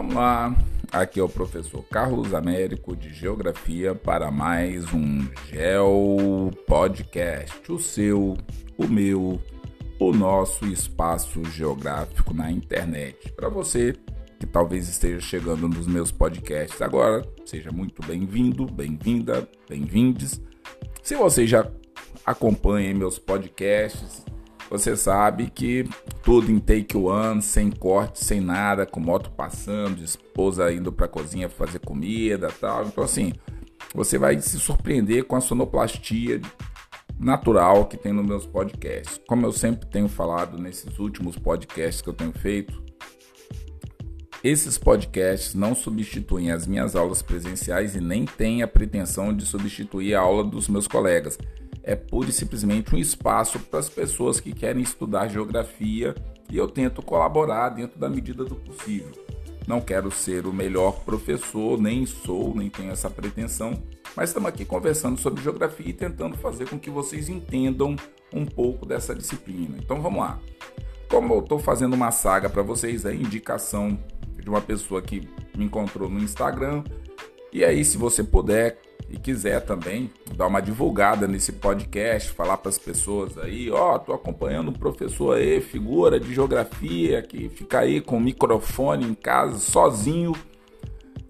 Vamos lá, aqui é o professor Carlos Américo de Geografia para mais um Geo Podcast, o seu, o meu, o nosso espaço geográfico na internet. Para você que talvez esteja chegando nos meus podcasts agora, seja muito bem-vindo, bem-vinda, bem-vindes. Se você já acompanha meus podcasts, você sabe que tudo em take one, sem corte, sem nada, com moto passando, esposa indo para a cozinha fazer comida, tal. Então assim, você vai se surpreender com a sonoplastia natural que tem nos meus podcasts. Como eu sempre tenho falado nesses últimos podcasts que eu tenho feito, esses podcasts não substituem as minhas aulas presenciais e nem têm a pretensão de substituir a aula dos meus colegas é pura e simplesmente um espaço para as pessoas que querem estudar geografia e eu tento colaborar dentro da medida do possível. Não quero ser o melhor professor, nem sou, nem tenho essa pretensão, mas estamos aqui conversando sobre geografia e tentando fazer com que vocês entendam um pouco dessa disciplina. Então vamos lá. Como eu estou fazendo uma saga para vocês, a indicação de uma pessoa que me encontrou no Instagram. E aí, se você puder, e quiser também dar uma divulgada nesse podcast, falar para as pessoas aí, ó, oh, tô acompanhando um professor aí, figura de geografia, que fica aí com o microfone em casa sozinho.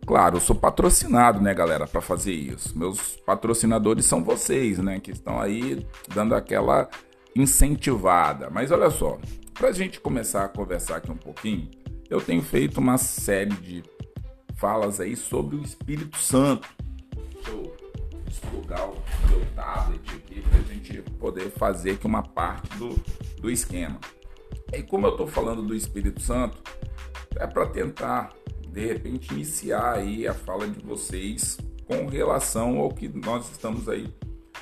Claro, eu sou patrocinado, né, galera, para fazer isso. Meus patrocinadores são vocês, né, que estão aí dando aquela incentivada. Mas olha só, para a gente começar a conversar aqui um pouquinho, eu tenho feito uma série de falas aí sobre o Espírito Santo plugar o meu tablet aqui para a gente poder fazer aqui uma parte do, do esquema. E como eu estou falando do Espírito Santo, é para tentar de repente iniciar aí a fala de vocês com relação ao que nós estamos aí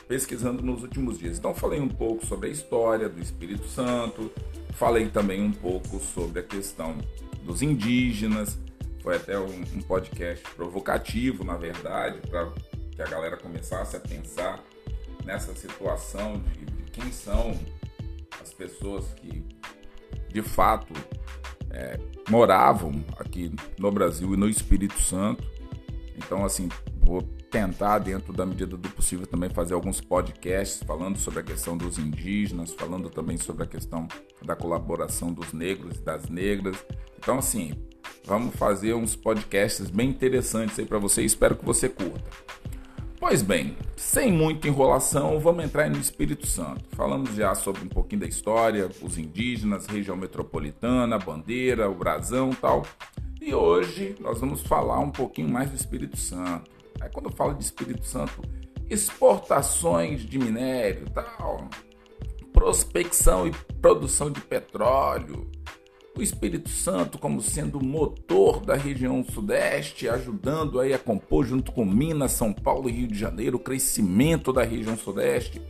pesquisando nos últimos dias. Então falei um pouco sobre a história do Espírito Santo, falei também um pouco sobre a questão dos indígenas. Foi até um, um podcast provocativo, na verdade, para que a galera começasse a pensar nessa situação de, de quem são as pessoas que de fato é, moravam aqui no Brasil e no Espírito Santo. Então, assim, vou tentar, dentro da medida do possível, também fazer alguns podcasts falando sobre a questão dos indígenas, falando também sobre a questão da colaboração dos negros e das negras. Então, assim, vamos fazer uns podcasts bem interessantes aí para você. Espero que você curta. Pois bem, sem muita enrolação, vamos entrar no Espírito Santo. Falamos já sobre um pouquinho da história, os indígenas, região metropolitana, bandeira, o brasão tal. E hoje nós vamos falar um pouquinho mais do Espírito Santo. Aí quando eu falo de Espírito Santo, exportações de minério, tal, prospecção e produção de petróleo, o Espírito Santo como sendo o motor da região sudeste, ajudando aí a compor junto com Minas, São Paulo e Rio de Janeiro o crescimento da região sudeste.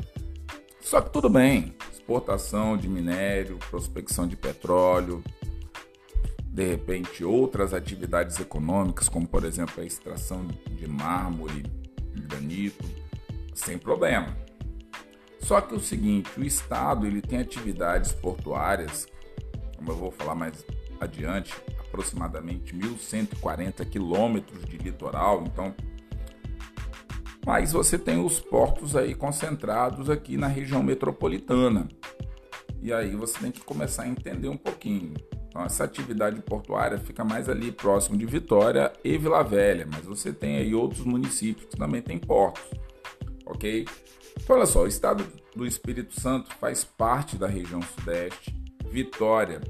Só que tudo bem, exportação de minério, prospecção de petróleo, de repente outras atividades econômicas, como por exemplo a extração de mármore, de granito, sem problema. Só que o seguinte, o estado ele tem atividades portuárias como eu vou falar mais adiante, aproximadamente 1.140 quilômetros de litoral, então. Mas você tem os portos aí concentrados aqui na região metropolitana. E aí você tem que começar a entender um pouquinho. Então, essa atividade portuária fica mais ali próximo de Vitória e Vila Velha, mas você tem aí outros municípios que também têm portos, ok? Então, olha só, o estado do Espírito Santo faz parte da região Sudeste, Vitória,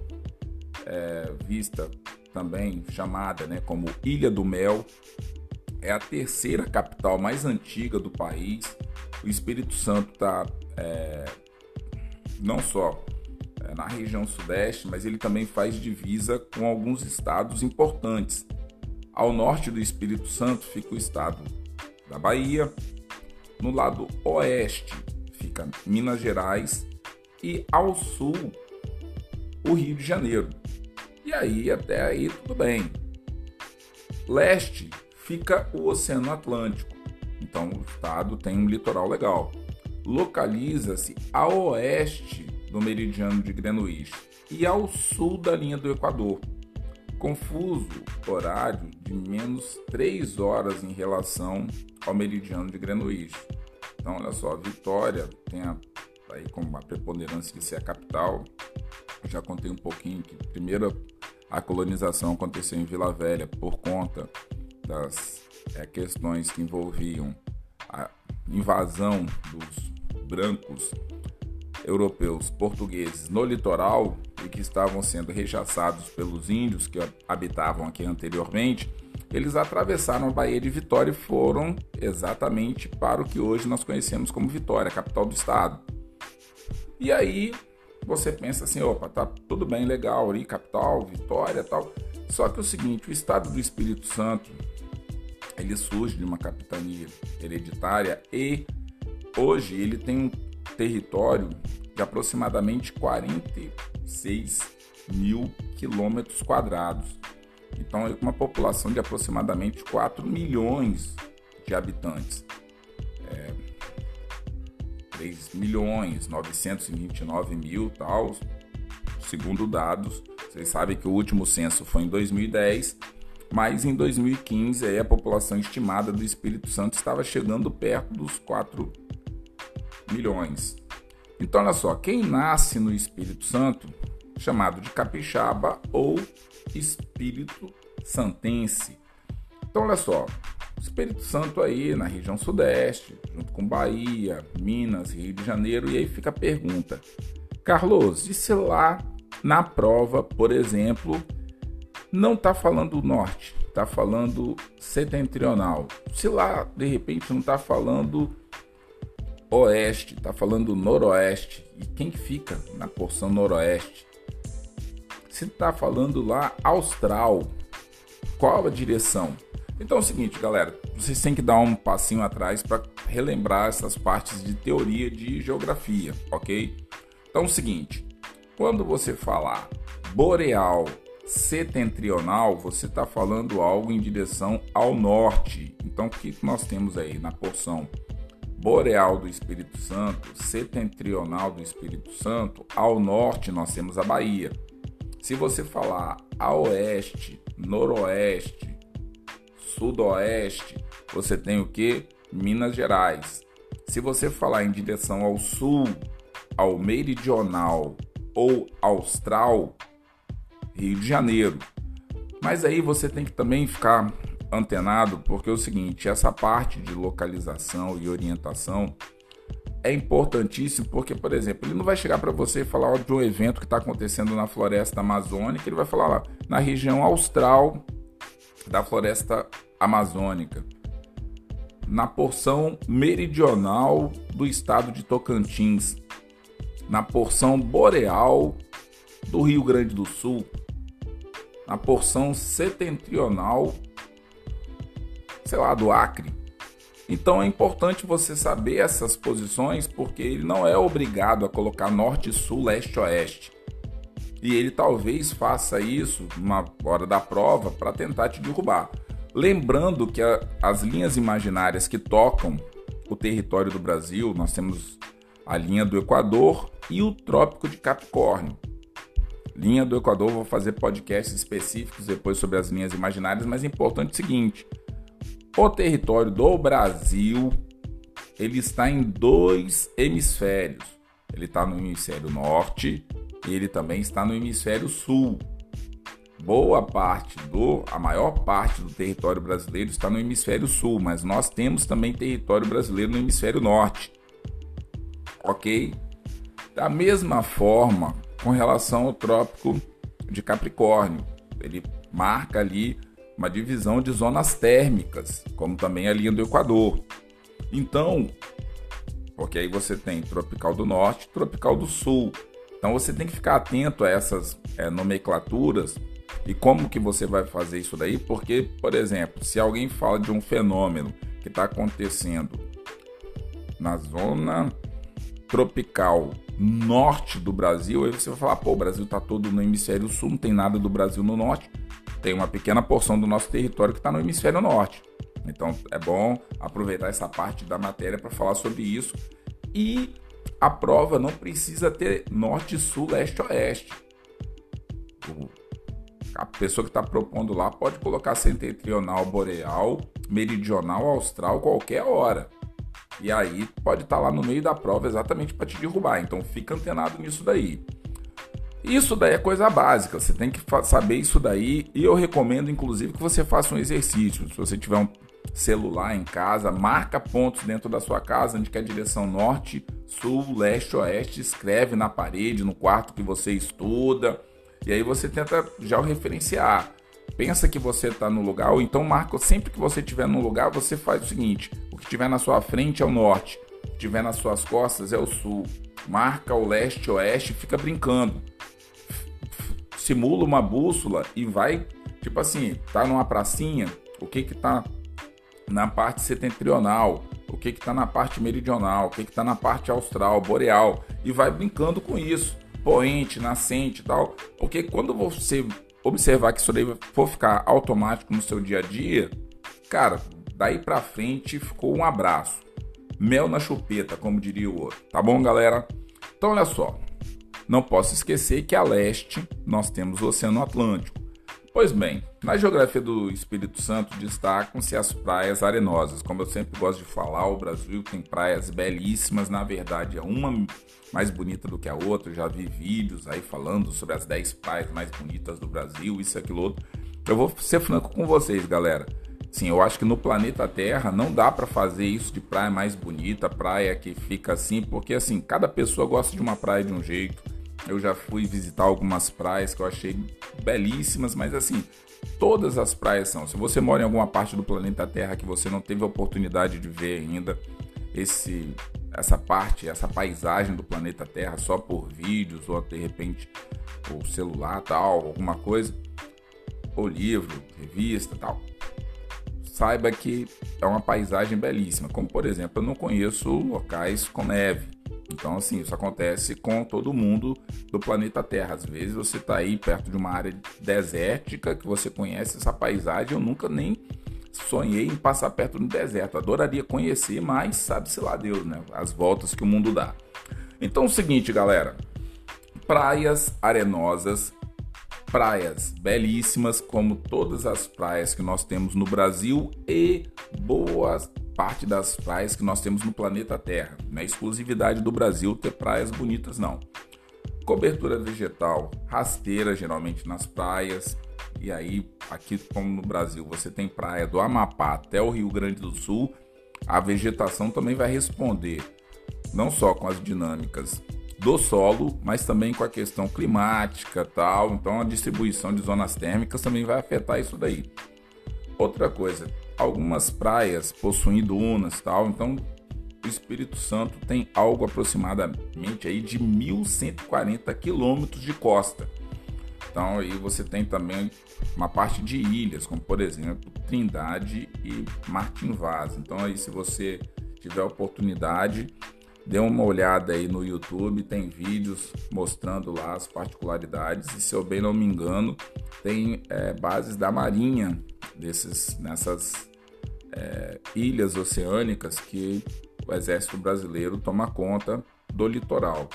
é, vista também chamada né, como Ilha do Mel, é a terceira capital mais antiga do país. O Espírito Santo está é, não só é, na região sudeste, mas ele também faz divisa com alguns estados importantes. Ao norte do Espírito Santo fica o estado da Bahia, no lado oeste fica Minas Gerais e ao sul o Rio de Janeiro. E aí, até aí, tudo bem. Leste fica o Oceano Atlântico. Então, o estado tem um litoral legal. Localiza-se a oeste do meridiano de Greenwich e ao sul da linha do Equador. confuso horário de menos 3 horas em relação ao meridiano de Greenwich. Então, olha só, Vitória tem a, aí como a preponderância de ser a capital. Já contei um pouquinho que primeiro a colonização aconteceu em Vila Velha por conta das é, questões que envolviam a invasão dos brancos europeus portugueses no litoral e que estavam sendo rechaçados pelos índios que habitavam aqui anteriormente, eles atravessaram a Baía de Vitória e foram exatamente para o que hoje nós conhecemos como Vitória, capital do estado. E aí você pensa assim, opa, tá tudo bem, legal ali, capital, Vitória, tal. Só que é o seguinte, o estado do Espírito Santo, ele surge de uma capitania hereditária e hoje ele tem um território de aproximadamente 46 mil quilômetros quadrados. Então, é uma população de aproximadamente 4 milhões de habitantes. É, 3 milhões 929 mil tal, segundo dados. Vocês sabem que o último censo foi em 2010, mas em 2015 aí, a população estimada do Espírito Santo estava chegando perto dos 4 milhões. Então, olha só, quem nasce no Espírito Santo, chamado de capixaba ou Espírito Santense. Então, olha só, Espírito Santo aí na região sudeste, junto com Bahia, Minas, Rio de Janeiro, e aí fica a pergunta: Carlos, e se lá na prova, por exemplo, não está falando norte, está falando setentrional? Se lá de repente não está falando oeste, está falando noroeste. E quem fica na porção noroeste? Se está falando lá austral, qual a direção? Então é o seguinte, galera, vocês têm que dar um passinho atrás para relembrar essas partes de teoria de geografia, ok? Então é o seguinte, quando você falar boreal setentrional, você está falando algo em direção ao norte. Então o que nós temos aí na porção boreal do Espírito Santo, setentrional do Espírito Santo, ao norte nós temos a Bahia. Se você falar a oeste, noroeste, sudoeste, você tem o que? Minas Gerais. Se você falar em direção ao sul, ao meridional ou austral, Rio de Janeiro. Mas aí você tem que também ficar antenado, porque é o seguinte, essa parte de localização e orientação é importantíssimo, porque, por exemplo, ele não vai chegar para você e falar de um evento que está acontecendo na floresta amazônica, ele vai falar lá na região austral da floresta amazônica, na porção meridional do estado de Tocantins, na porção boreal do Rio Grande do Sul, na porção setentrional sei lá, do Acre. Então é importante você saber essas posições porque ele não é obrigado a colocar norte, sul, leste, oeste. E ele talvez faça isso na hora da prova para tentar te derrubar. Lembrando que a, as linhas imaginárias que tocam o território do Brasil, nós temos a linha do Equador e o Trópico de Capricórnio. Linha do Equador, vou fazer podcasts específicos depois sobre as linhas imaginárias, mas é importante o seguinte: o território do Brasil ele está em dois hemisférios. Ele está no hemisfério norte e ele também está no hemisfério sul. Boa parte do, a maior parte do território brasileiro está no hemisfério sul, mas nós temos também território brasileiro no hemisfério norte. Ok? Da mesma forma, com relação ao Trópico de Capricórnio, ele marca ali uma divisão de zonas térmicas, como também a linha do Equador. Então, porque aí você tem tropical do norte, tropical do sul. Então você tem que ficar atento a essas é, nomenclaturas e como que você vai fazer isso daí, porque, por exemplo, se alguém fala de um fenômeno que está acontecendo na zona tropical norte do Brasil, aí você vai falar, pô, o Brasil está todo no hemisfério sul, não tem nada do Brasil no norte tem uma pequena porção do nosso território que está no hemisfério norte. Então é bom aproveitar essa parte da matéria para falar sobre isso. E a prova não precisa ter norte, sul, leste, oeste. A pessoa que está propondo lá pode colocar setentrional, boreal, meridional, austral, qualquer hora. E aí pode estar tá lá no meio da prova exatamente para te derrubar. Então fica antenado nisso daí. Isso daí é coisa básica, você tem que saber isso daí e eu recomendo inclusive que você faça um exercício. Se você tiver um celular em casa, marca pontos dentro da sua casa, onde é a direção norte, sul, leste, oeste, escreve na parede, no quarto que você estuda, e aí você tenta já o referenciar. Pensa que você está no lugar, ou então marca sempre que você estiver no lugar, você faz o seguinte: o que estiver na sua frente é o norte, o que estiver nas suas costas é o sul. Marca o leste, oeste, fica brincando. Simula uma bússola e vai, tipo assim, tá numa pracinha, o que que tá na parte setentrional, o que está na parte meridional, o que está na parte austral, boreal, e vai brincando com isso, poente, nascente e tal, porque quando você observar que isso daí for ficar automático no seu dia a dia, cara, daí para frente ficou um abraço, mel na chupeta, como diria o outro, tá bom, galera? Então, olha só, não posso esquecer que a leste nós temos o Oceano Atlântico. Pois bem, na geografia do Espírito Santo destacam-se as praias arenosas. Como eu sempre gosto de falar, o Brasil tem praias belíssimas, na verdade é uma mais bonita do que a outra. Eu já vi vídeos aí falando sobre as 10 praias mais bonitas do Brasil, isso, aquilo, outro. Eu vou ser franco com vocês, galera. Sim, eu acho que no planeta Terra não dá para fazer isso de praia mais bonita, praia que fica assim, porque assim, cada pessoa gosta de uma praia de um jeito eu já fui visitar algumas praias que eu achei belíssimas, mas assim, todas as praias são. Se você mora em alguma parte do planeta Terra que você não teve a oportunidade de ver ainda esse essa parte, essa paisagem do planeta Terra só por vídeos ou de repente o celular, tal, alguma coisa, ou livro, revista, tal. Saiba que é uma paisagem belíssima, como por exemplo, eu não conheço locais com neve. Então, assim, isso acontece com todo mundo do planeta Terra. Às vezes você está aí perto de uma área desértica que você conhece essa paisagem. Eu nunca nem sonhei em passar perto do deserto. Adoraria conhecer, mas sabe-se lá Deus, né? As voltas que o mundo dá. Então, é o seguinte, galera: praias arenosas, praias belíssimas, como todas as praias que nós temos no Brasil, e boas parte das praias que nós temos no planeta Terra. Não é exclusividade do Brasil ter praias bonitas, não. Cobertura vegetal rasteira, geralmente nas praias. E aí, aqui como no Brasil, você tem praia do Amapá até o Rio Grande do Sul, a vegetação também vai responder, não só com as dinâmicas do solo, mas também com a questão climática tal. Então a distribuição de zonas térmicas também vai afetar isso daí. Outra coisa, algumas praias possuem dunas tal, então o Espírito Santo tem algo aproximadamente aí de 1.140 quilômetros de costa. Então aí você tem também uma parte de ilhas, como por exemplo Trindade e Martin Vaz. Então aí se você tiver oportunidade, dê uma olhada aí no YouTube, tem vídeos mostrando lá as particularidades e se eu bem não me engano tem é, bases da Marinha desses nessas é, ilhas oceânicas que o Exército Brasileiro toma conta do litoral.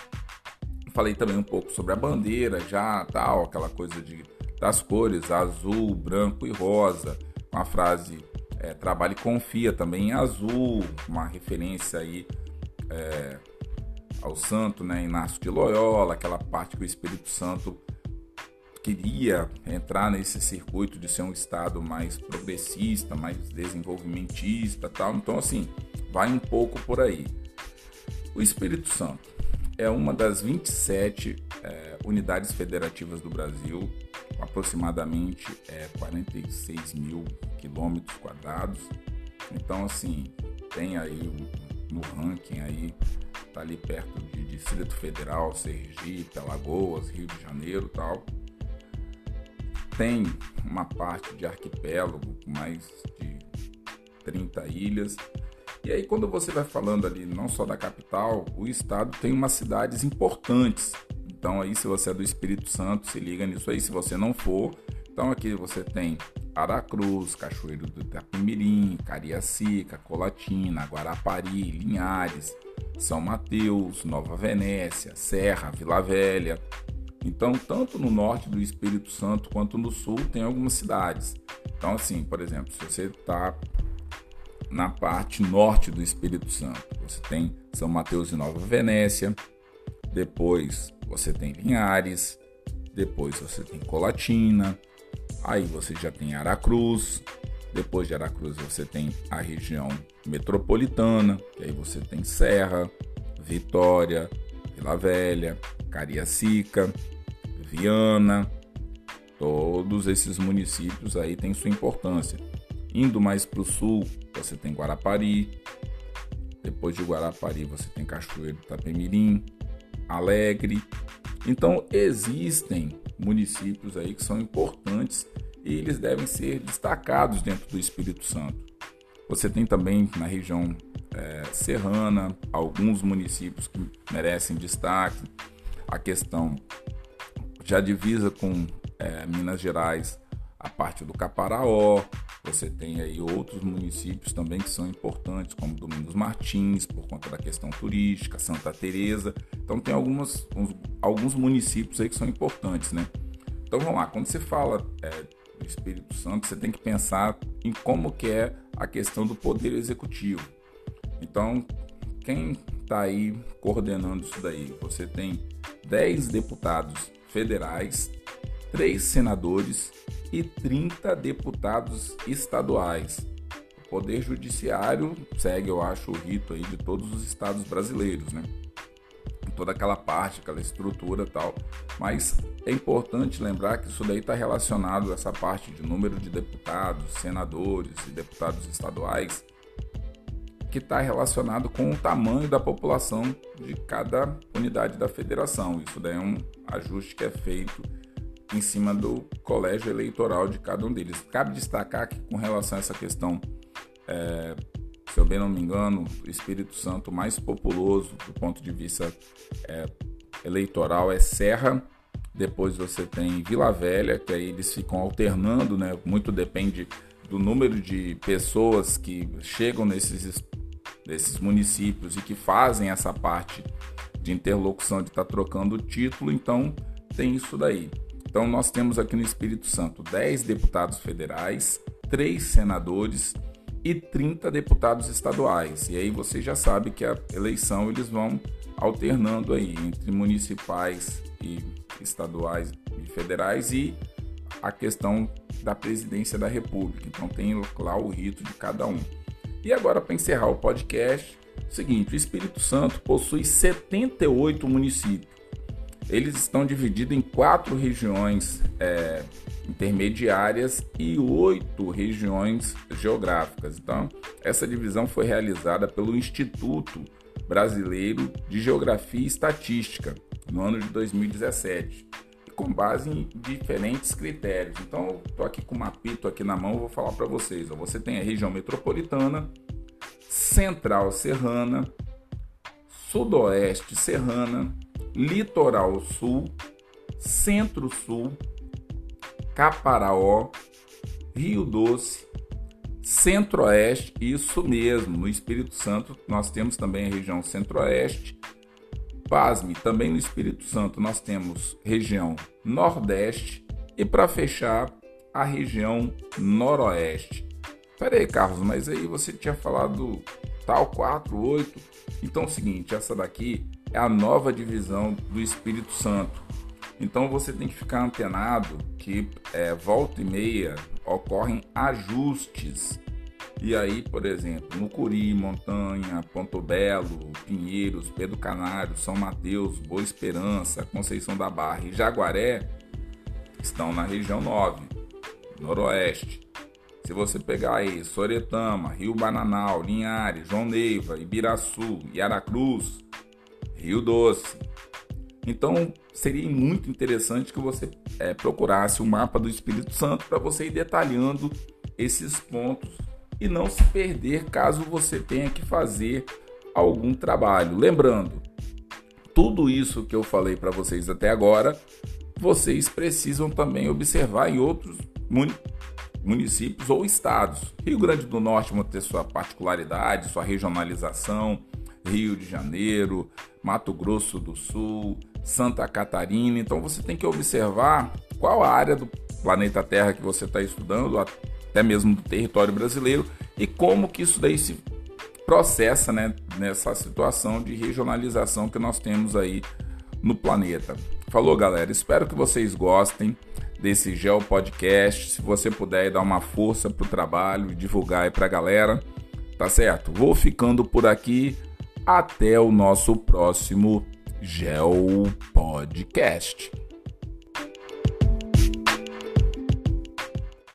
Falei também um pouco sobre a bandeira, já tal, aquela coisa de, das cores azul, branco e rosa, com a frase é, trabalhe e confia também em azul, uma referência aí é, ao santo, né, Inácio de Loyola, aquela parte que o Espírito Santo queria entrar nesse circuito de ser um estado mais progressista, mais desenvolvimentista, tal. Então assim, vai um pouco por aí. O Espírito Santo é uma das 27 é, unidades federativas do Brasil, aproximadamente é, 46 mil quilômetros quadrados. Então assim, tem aí no ranking aí tá ali perto de Distrito Federal, Sergipe, Alagoas, Rio de Janeiro, tal tem uma parte de arquipélago mais de 30 ilhas. E aí quando você vai falando ali não só da capital, o estado tem umas cidades importantes. Então aí se você é do Espírito Santo, se liga nisso aí, se você não for. Então aqui você tem Aracruz, Cachoeiro do Itapemirim, Cariacica, Colatina, Guarapari, Linhares, São Mateus, Nova Venécia, Serra, Vila Velha, Então, tanto no norte do Espírito Santo quanto no sul tem algumas cidades. Então, assim, por exemplo, se você está na parte norte do Espírito Santo, você tem São Mateus e Nova Venécia, depois você tem Linhares, depois você tem Colatina, aí você já tem Aracruz, depois de Aracruz você tem a região metropolitana, aí você tem Serra, Vitória, Vila Velha, Cariacica, Viana, todos esses municípios aí têm sua importância. Indo mais para o sul, você tem Guarapari, depois de Guarapari você tem Cachoeiro do Itapemirim, Alegre. Então existem municípios aí que são importantes e eles devem ser destacados dentro do Espírito Santo. Você tem também na região é, serrana alguns municípios que merecem destaque. A questão já divisa com é, Minas Gerais, a parte do Caparaó. Você tem aí outros municípios também que são importantes, como Domingos Martins, por conta da questão turística, Santa Teresa. Então tem algumas, uns, alguns municípios aí que são importantes, né? Então vamos lá, quando você fala é, do Espírito Santo, você tem que pensar em como que é a questão do poder executivo. Então, quem está aí coordenando isso daí? Você tem 10 deputados federais, 3 senadores e 30 deputados estaduais. O Poder Judiciário segue, eu acho, o rito aí de todos os estados brasileiros, né? Toda aquela parte, aquela estrutura tal. Mas é importante lembrar que isso daí está relacionado a essa parte de número de deputados, senadores e deputados estaduais que está relacionado com o tamanho da população de cada unidade da federação. Isso daí é um ajuste que é feito em cima do colégio eleitoral de cada um deles. Cabe destacar que, com relação a essa questão, é, se eu bem não me engano, o Espírito Santo mais populoso do ponto de vista é, eleitoral é Serra. Depois você tem Vila Velha, que aí eles ficam alternando, né? Muito depende do número de pessoas que chegam nesses desses municípios e que fazem essa parte de interlocução de estar tá trocando o título, então tem isso daí. Então nós temos aqui no Espírito Santo 10 deputados federais, 3 senadores e 30 deputados estaduais. E aí você já sabe que a eleição eles vão alternando aí entre municipais e estaduais e federais e a questão da presidência da República. Então tem lá o rito de cada um. E agora, para encerrar o podcast, seguinte: o Espírito Santo possui 78 municípios. Eles estão divididos em quatro regiões é, intermediárias e oito regiões geográficas. Então, essa divisão foi realizada pelo Instituto Brasileiro de Geografia e Estatística no ano de 2017 com base em diferentes critérios. Então, estou aqui com um mapito aqui na mão, vou falar para vocês. Você tem a região metropolitana, central serrana, sudoeste serrana, litoral sul, centro-sul, Caparaó, Rio Doce, Centro-Oeste, isso mesmo, no Espírito Santo nós temos também a região Centro-Oeste, Pasme, também no Espírito Santo nós temos região Nordeste e para fechar a região Noroeste. Pera aí, Carlos, mas aí você tinha falado tal 4, 8. Então é o seguinte, essa daqui é a nova divisão do Espírito Santo. Então você tem que ficar antenado que é, volta e meia ocorrem ajustes e aí, por exemplo, Mucuri, Montanha, Ponto Belo, Pinheiros, Pedro Canário, São Mateus, Boa Esperança, Conceição da Barra e Jaguaré estão na região 9, Noroeste. Se você pegar aí Soretama, Rio Bananal, Linhares, João Neiva, Ibiraçu e Aracruz, Rio Doce. Então seria muito interessante que você é, procurasse o mapa do Espírito Santo para você ir detalhando esses pontos e não se perder caso você tenha que fazer algum trabalho. Lembrando, tudo isso que eu falei para vocês até agora, vocês precisam também observar em outros municípios ou estados. Rio Grande do Norte vai ter sua particularidade, sua regionalização, Rio de Janeiro, Mato Grosso do Sul, Santa Catarina. Então você tem que observar qual a área do planeta Terra que você está estudando, até mesmo do território brasileiro, e como que isso daí se processa né, nessa situação de regionalização que nós temos aí no planeta. Falou, galera. Espero que vocês gostem desse Geo Podcast. Se você puder dar uma força pro trabalho divulgar aí pra galera, tá certo? Vou ficando por aqui. Até o nosso próximo Geo Podcast.